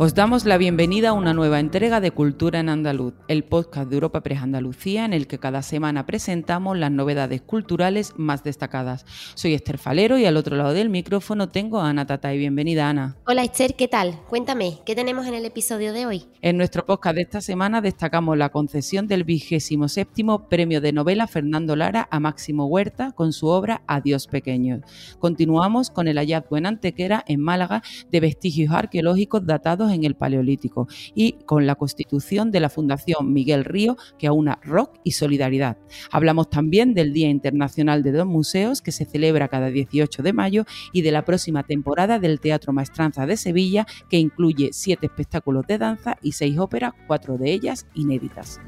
Os damos la bienvenida a una nueva entrega de Cultura en Andaluz, el podcast de Europa Press Andalucía en el que cada semana presentamos las novedades culturales más destacadas. Soy Esther Falero y al otro lado del micrófono tengo a Ana Tatay. Bienvenida, Ana. Hola Esther, ¿qué tal? Cuéntame, ¿qué tenemos en el episodio de hoy? En nuestro podcast de esta semana destacamos la concesión del vigésimo séptimo Premio de Novela Fernando Lara a Máximo Huerta con su obra Adiós Pequeños. Continuamos con el hallazgo en Antequera, en Málaga, de vestigios arqueológicos datados en el Paleolítico y con la constitución de la Fundación Miguel Río que aúna rock y solidaridad. Hablamos también del Día Internacional de dos Museos que se celebra cada 18 de mayo y de la próxima temporada del Teatro Maestranza de Sevilla que incluye siete espectáculos de danza y seis óperas, cuatro de ellas inéditas.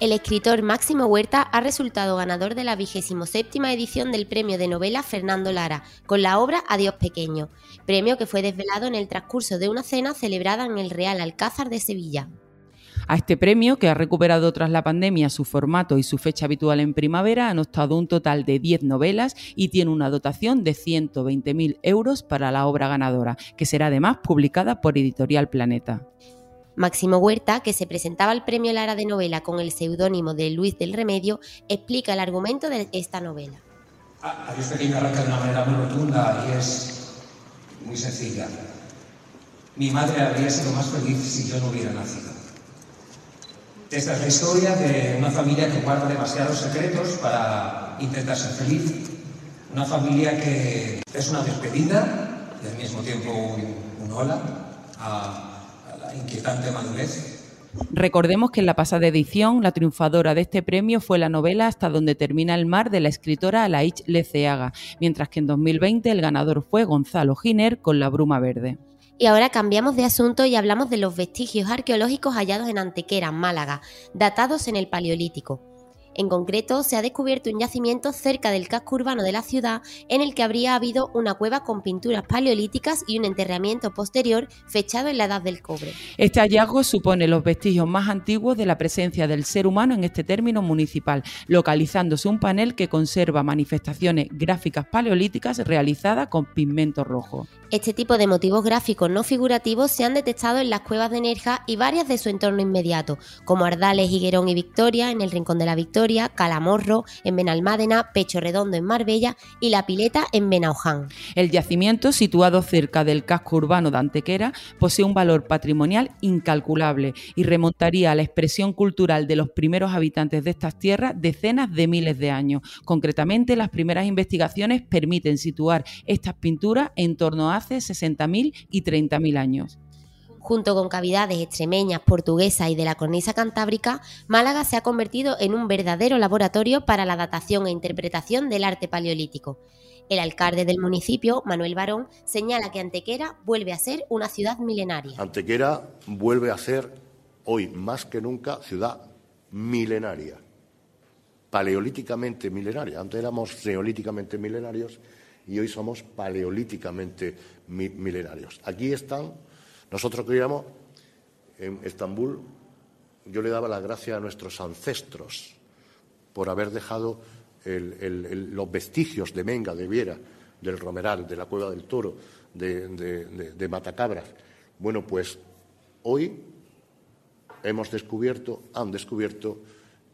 El escritor Máximo Huerta ha resultado ganador de la 27 edición del Premio de Novela Fernando Lara, con la obra Adiós Pequeño, premio que fue desvelado en el transcurso de una cena celebrada en el Real Alcázar de Sevilla. A este premio, que ha recuperado tras la pandemia su formato y su fecha habitual en primavera, han optado un total de 10 novelas y tiene una dotación de 120.000 euros para la obra ganadora, que será además publicada por Editorial Planeta. Máximo Huerta, que se presentaba al Premio Lara de Novela con el seudónimo de Luis del Remedio, explica el argumento de esta novela. Adiós Pequeño arranca de una manera muy rotunda y es muy sencilla. Mi madre habría sido más feliz si yo no hubiera nacido. Esta es la historia de una familia que guarda demasiados secretos para intentar ser feliz. Una familia que es una despedida y al mismo tiempo un, un hola a inquietante madurez. Recordemos que en la pasada edición la triunfadora de este premio fue la novela Hasta donde termina el mar de la escritora Alaich Leceaga, mientras que en 2020 el ganador fue Gonzalo Giner con La bruma verde. Y ahora cambiamos de asunto y hablamos de los vestigios arqueológicos hallados en Antequera, Málaga, datados en el Paleolítico. En concreto, se ha descubierto un yacimiento cerca del casco urbano de la ciudad en el que habría habido una cueva con pinturas paleolíticas y un enterramiento posterior fechado en la edad del cobre. Este hallazgo supone los vestigios más antiguos de la presencia del ser humano en este término municipal, localizándose un panel que conserva manifestaciones gráficas paleolíticas realizadas con pigmento rojo. Este tipo de motivos gráficos no figurativos se han detectado en las cuevas de Nerja y varias de su entorno inmediato, como Ardales, Higuerón y Victoria en el Rincón de la Victoria, Calamorro en Benalmádena, Pecho Redondo en Marbella y La Pileta en Benauján. El yacimiento, situado cerca del casco urbano de Antequera, posee un valor patrimonial incalculable y remontaría a la expresión cultural de los primeros habitantes de estas tierras decenas de miles de años. Concretamente, las primeras investigaciones permiten situar estas pinturas en torno a hace 60.000 y 30.000 años. Junto con cavidades extremeñas, portuguesas y de la cornisa cantábrica, Málaga se ha convertido en un verdadero laboratorio para la datación e interpretación del arte paleolítico. El alcalde del municipio, Manuel Barón, señala que Antequera vuelve a ser una ciudad milenaria. Antequera vuelve a ser hoy más que nunca ciudad milenaria, paleolíticamente milenaria. Antes éramos neolíticamente milenarios y hoy somos paleolíticamente milenarios. Aquí están, nosotros creíamos, en Estambul, yo le daba la gracia a nuestros ancestros por haber dejado los vestigios de Menga, de Viera, del Romeral, de la Cueva del Toro, de, de Matacabras. Bueno, pues hoy hemos descubierto, han descubierto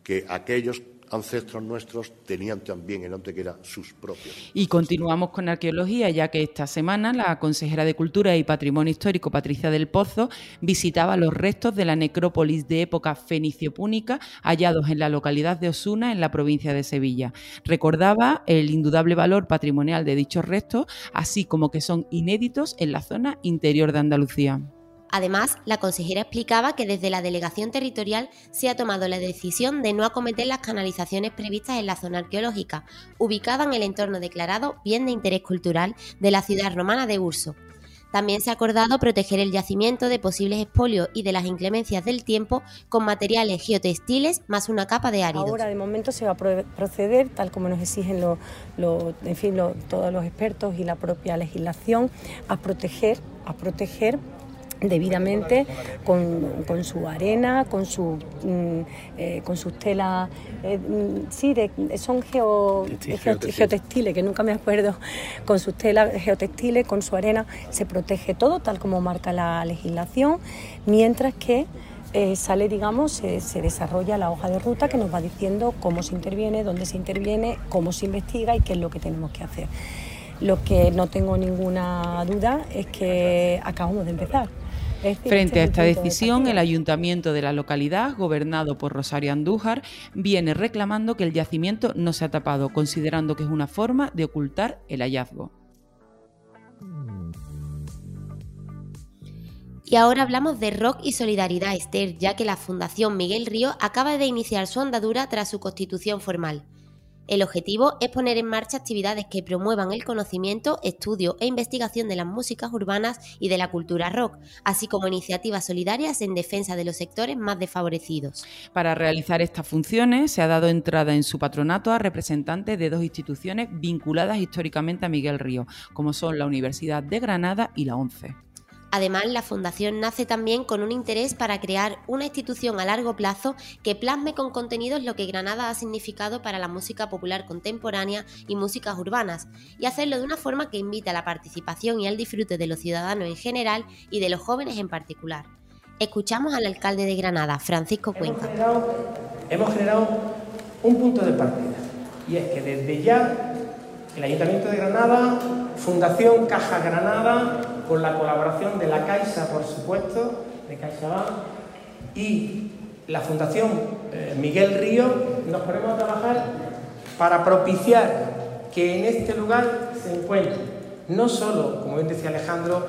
que aquellos ancestros nuestros tenían también en Antequera sus propios. Y continuamos con arqueología, ya que esta semana la consejera de Cultura y Patrimonio Histórico, Patricia del Pozo, visitaba los restos de la necrópolis de época fenicio-púnica hallados en la localidad de Osuna, en la provincia de Sevilla. Recordaba el indudable valor patrimonial de dichos restos, así como que son inéditos en la zona interior de Andalucía. Además, la consejera explicaba que desde la delegación territorial se ha tomado la decisión de no acometer las canalizaciones previstas en la zona arqueológica, ubicada en el entorno declarado Bien de Interés Cultural de la ciudad romana de Urso. También se ha acordado proteger el yacimiento de posibles expolios y de las inclemencias del tiempo con materiales geotextiles más una capa de áridos. Ahora, de momento, se va a proceder, tal como nos exigen en fin, todos los expertos y la propia legislación, a proteger, a proteger debidamente con, su arena, con, su, mm, eh, con sus telas, eh, mm, sí, son geotextiles, que nunca me acuerdo, con sus telas geotextiles, con su arena, se protege todo tal como marca la legislación, mientras que eh, sale, digamos, se desarrolla la hoja de ruta que nos va diciendo cómo se interviene, dónde se interviene, cómo se investiga y qué es lo que tenemos que hacer. Lo que no tengo ninguna duda es que acabamos de empezar. Frente a esta decisión, el ayuntamiento de la localidad, gobernado por Rosario Andújar, viene reclamando que el yacimiento no se ha tapado, considerando que es una forma de ocultar el hallazgo. Y ahora hablamos de rock y solidaridad, Esther, ya que la Fundación Miguel Río acaba de iniciar su andadura tras su constitución formal. El objetivo es poner en marcha actividades que promuevan el conocimiento, estudio e investigación de las músicas urbanas y de la cultura rock, así como iniciativas solidarias en defensa de los sectores más desfavorecidos. Para realizar estas funciones se ha dado entrada en su patronato a representantes de dos instituciones vinculadas históricamente a Miguel Río, como son la Universidad de Granada y la ONCE. Además, la Fundación nace también con un interés para crear una institución a largo plazo que plasme con contenidos lo que Granada ha significado para la música popular contemporánea y músicas urbanas, y hacerlo de una forma que invita a la participación y al disfrute de los ciudadanos en general y de los jóvenes en particular. Escuchamos al alcalde de Granada, Francisco Cuenca. Hemos generado, un punto de partida, y es que desde ya el Ayuntamiento de Granada, Fundación Caja Granada, con la colaboración de la Caixa, por supuesto, de CaixaBank, y la Fundación eh, Miguel Río, nos ponemos a trabajar para propiciar que en este lugar se encuentre no solo, como bien decía Alejandro,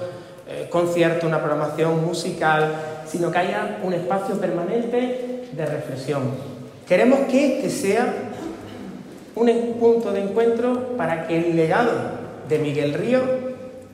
eh, concierto, una programación musical, sino que haya un espacio permanente de reflexión. Queremos que este sea un punto de encuentro para que el legado de Miguel Río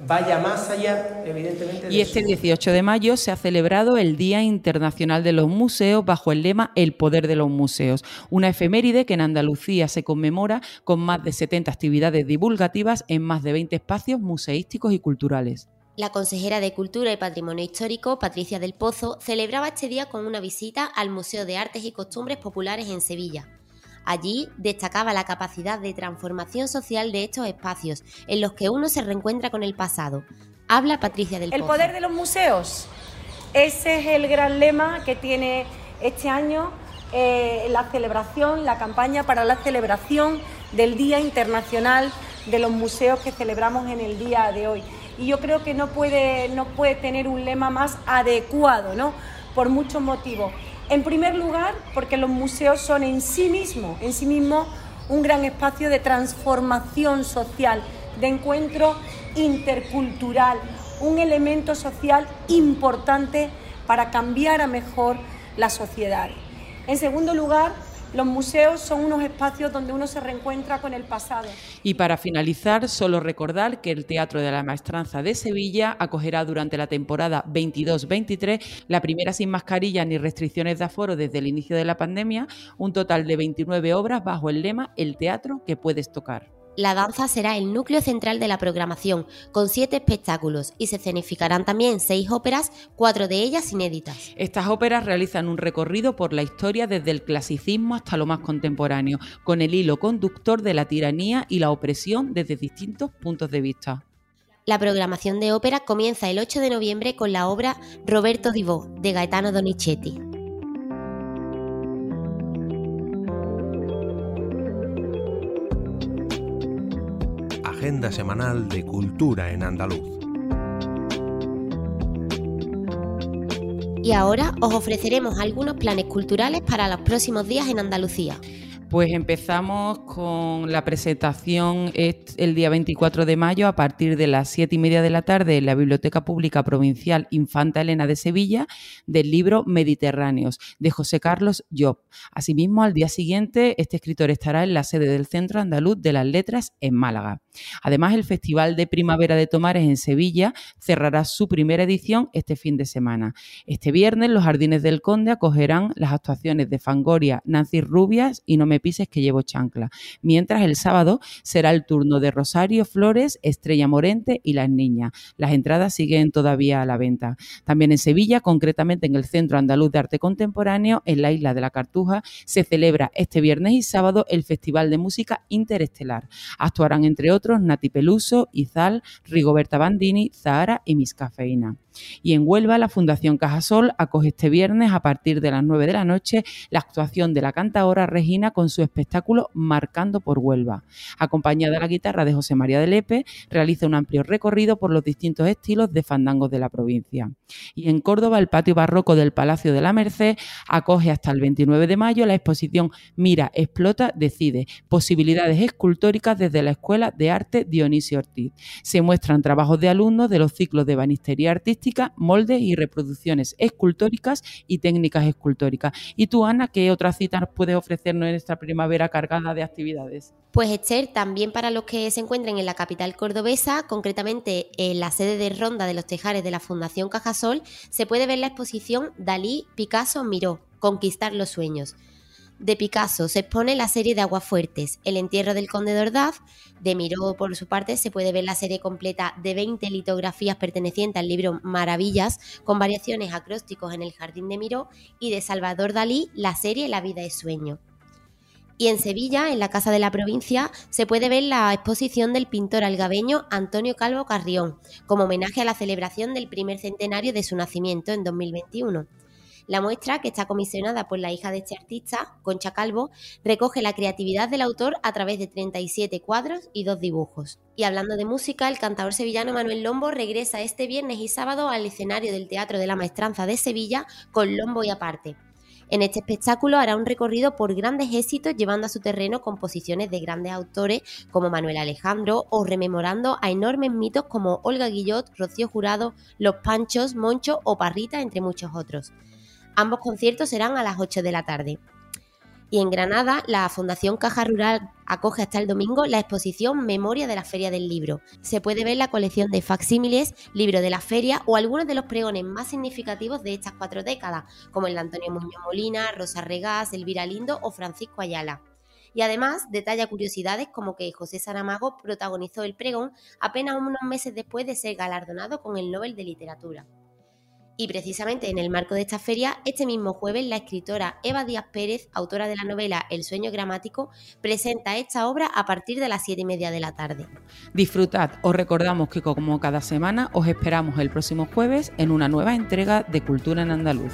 vaya más allá, evidentemente. y este 18 de mayo se ha celebrado el Día Internacional de los Museos bajo el lema El poder de los museos, una efeméride que en Andalucía se conmemora con más de 70 actividades divulgativas en más de 20 espacios museísticos y culturales. La consejera de Cultura y Patrimonio Histórico, Patricia del Pozo, celebraba este día con una visita al Museo de Artes y Costumbres Populares en Sevilla. Allí destacaba la capacidad de transformación social de estos espacios, en los que uno se reencuentra con el pasado. Habla Patricia del El poder de los museos. Ese es el gran lema que tiene este año eh, la celebración, la campaña para la celebración del Día Internacional de los Museos que celebramos en el día de hoy. Y yo creo que no puede, no puede tener un lema más adecuado, ¿no? Por muchos motivos. En primer lugar, porque los museos son en sí mismos, en sí mismos, un gran espacio de transformación social, de encuentro intercultural, un elemento social importante para cambiar a mejor la sociedad. En segundo lugar, los museos son unos espacios donde uno se reencuentra con el pasado. Y para finalizar, solo recordar que el Teatro de la Maestranza de Sevilla acogerá durante la temporada 22-23 la primera sin mascarilla ni restricciones de aforo desde el inicio de la pandemia, un total de 29 obras bajo el lema El teatro que puedes tocar. La danza será el núcleo central de la programación, con siete espectáculos, y se escenificarán también seis óperas, cuatro de ellas inéditas. Estas óperas realizan un recorrido por la historia desde el clasicismo hasta lo más contemporáneo, con el hilo conductor de la tiranía y la opresión desde distintos puntos de vista. La programación de ópera comienza el 8 de noviembre con la obra Roberto Divó, de Gaetano Donizetti. Agenda semanal de cultura en andaluz. Y ahora os ofreceremos algunos planes culturales para los próximos días en Andalucía. Pues empezamos con la presentación el día 24 de mayo a partir de las 7 y media de la tarde en la Biblioteca Pública Provincial Infanta Elena de Sevilla del libro Mediterráneos de José Carlos Job. Asimismo, al día siguiente, este escritor estará en la sede del Centro Andaluz de las Letras en Málaga. Además, el Festival de Primavera de Tomares en Sevilla cerrará su primera edición este fin de semana. Este viernes, los Jardines del Conde acogerán las actuaciones de Fangoria, Nancy Rubias y No me pises que llevo chancla, mientras el sábado será el turno de Rosario Flores, Estrella Morente y Las Niñas. Las entradas siguen todavía a la venta. También en Sevilla, concretamente en el Centro Andaluz de Arte Contemporáneo, en la isla de la Cartuja, se celebra este viernes y sábado el Festival de Música Interestelar. Actuarán, entre otros, Nati Peluso, Izal, Rigoberta Bandini, Zahara y Miss Cafeína. Y en Huelva, la Fundación Cajasol acoge este viernes a partir de las 9 de la noche la actuación de la cantadora Regina con su espectáculo Marcando por Huelva. Acompañada de la guitarra de José María de Lepe, realiza un amplio recorrido por los distintos estilos de fandangos de la provincia. Y en Córdoba, el patio barroco del Palacio de la Merced acoge hasta el 29 de mayo la exposición Mira, explota, decide, posibilidades escultóricas desde la Escuela de Arte Dionisio Ortiz. Se muestran trabajos de alumnos de los ciclos de banistería artística moldes y reproducciones escultóricas y técnicas escultóricas. ¿Y tú, Ana, qué otras citas puedes ofrecernos en esta primavera cargada de actividades? Pues Esther, también para los que se encuentren en la capital cordobesa, concretamente en la sede de Ronda de los Tejares de la Fundación Cajasol, se puede ver la exposición Dalí, Picasso, Miró, Conquistar los Sueños de Picasso se expone la serie de Aguafuertes, El entierro del conde de Ordaz. De Miró, por su parte, se puede ver la serie completa de 20 litografías pertenecientes al libro Maravillas, con variaciones acrósticos en el jardín de Miró. Y de Salvador Dalí, la serie La vida es sueño. Y en Sevilla, en la Casa de la Provincia, se puede ver la exposición del pintor algabeño Antonio Calvo Carrión, como homenaje a la celebración del primer centenario de su nacimiento en 2021. La muestra, que está comisionada por la hija de este artista, Concha Calvo, recoge la creatividad del autor a través de 37 cuadros y dos dibujos. Y hablando de música, el cantador sevillano Manuel Lombo regresa este viernes y sábado al escenario del Teatro de la Maestranza de Sevilla con Lombo y aparte. En este espectáculo hará un recorrido por grandes éxitos llevando a su terreno composiciones de grandes autores como Manuel Alejandro o rememorando a enormes mitos como Olga Guillot, Rocío Jurado, Los Panchos, Moncho o Parrita, entre muchos otros. Ambos conciertos serán a las 8 de la tarde. Y en Granada, la Fundación Caja Rural acoge hasta el domingo la exposición Memoria de la Feria del Libro. Se puede ver la colección de facsímiles, libros de la feria o algunos de los pregones más significativos de estas cuatro décadas, como el de Antonio Muñoz Molina, Rosa Regás, Elvira Lindo o Francisco Ayala. Y además detalla curiosidades como que José Saramago protagonizó el pregón apenas unos meses después de ser galardonado con el Nobel de Literatura. Y precisamente en el marco de esta feria, este mismo jueves, la escritora Eva Díaz Pérez, autora de la novela El sueño gramático, presenta esta obra a partir de las siete y media de la tarde. Disfrutad, os recordamos que como cada semana os esperamos el próximo jueves en una nueva entrega de Cultura en Andaluz.